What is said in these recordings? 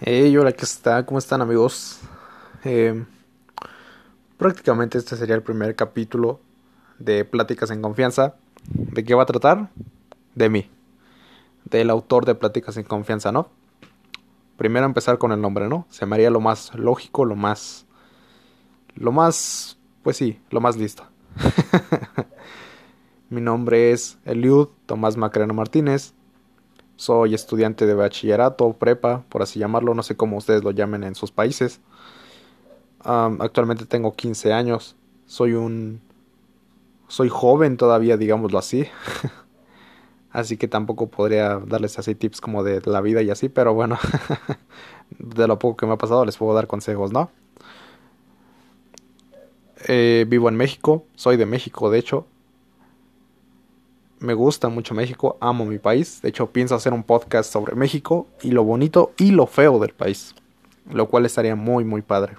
Hey, hola, ¿qué está? ¿Cómo están amigos? Eh, prácticamente este sería el primer capítulo de Pláticas en Confianza. ¿De qué va a tratar? De mí, del autor de Pláticas en Confianza, ¿no? Primero empezar con el nombre, ¿no? Se me haría lo más lógico, lo más... Lo más... Pues sí, lo más listo. Mi nombre es Eliud Tomás Macreno Martínez. Soy estudiante de bachillerato, prepa, por así llamarlo, no sé cómo ustedes lo llamen en sus países. actualmente tengo 15 años. Soy un... Soy joven todavía, digámoslo así. así que tampoco podría darles así tips como de la vida y así, pero bueno, de lo poco que me ha pasado les puedo dar consejos, ¿no? Eh, vivo en México, soy de México, de hecho, me gusta mucho México, amo mi país. De hecho, pienso hacer un podcast sobre México y lo bonito y lo feo del país. Lo cual estaría muy, muy padre.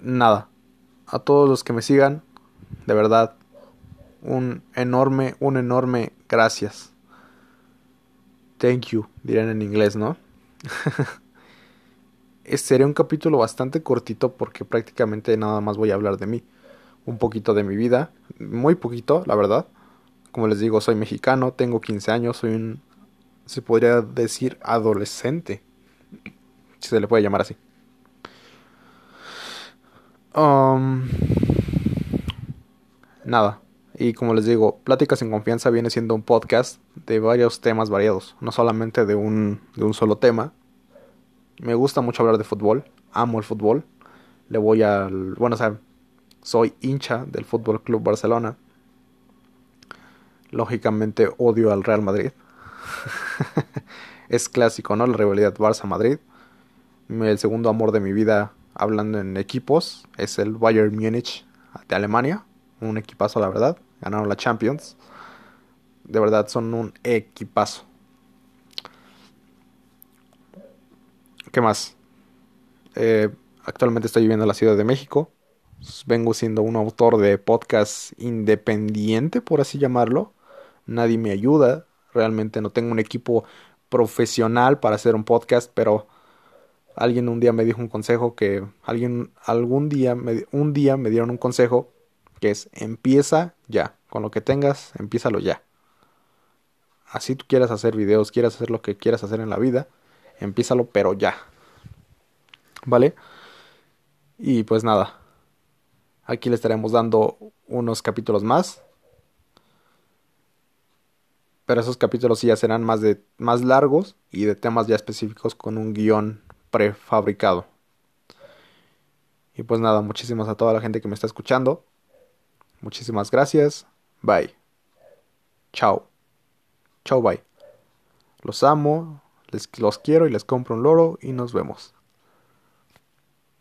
Nada. A todos los que me sigan, de verdad, un enorme, un enorme gracias. Thank you, dirán en inglés, ¿no? este sería un capítulo bastante cortito porque prácticamente nada más voy a hablar de mí un poquito de mi vida, muy poquito, la verdad. Como les digo, soy mexicano, tengo 15 años, soy un, se podría decir, adolescente, si se le puede llamar así. Um, nada, y como les digo, Pláticas en Confianza viene siendo un podcast de varios temas variados, no solamente de un, de un solo tema. Me gusta mucho hablar de fútbol, amo el fútbol. Le voy al. Bueno, o soy hincha del Fútbol Club Barcelona. Lógicamente odio al Real Madrid. es clásico, ¿no? La rivalidad Barça-Madrid. El segundo amor de mi vida, hablando en equipos, es el Bayern Múnich de Alemania. Un equipazo, la verdad. Ganaron la Champions. De verdad, son un equipazo. ¿Qué más? Eh, actualmente estoy viviendo en la Ciudad de México vengo siendo un autor de podcast independiente, por así llamarlo. Nadie me ayuda. Realmente no tengo un equipo profesional para hacer un podcast, pero alguien un día me dijo un consejo que alguien algún día me, un día me dieron un consejo que es empieza ya, con lo que tengas, empiézalo ya. Así tú quieras hacer videos, quieras hacer lo que quieras hacer en la vida, empiézalo pero ya. ¿Vale? Y pues nada, Aquí le estaremos dando unos capítulos más. Pero esos capítulos sí ya serán más, de, más largos y de temas ya específicos con un guion prefabricado. Y pues nada, muchísimas a toda la gente que me está escuchando. Muchísimas gracias. Bye. Chao. Chao, bye. Los amo, les, los quiero y les compro un loro y nos vemos.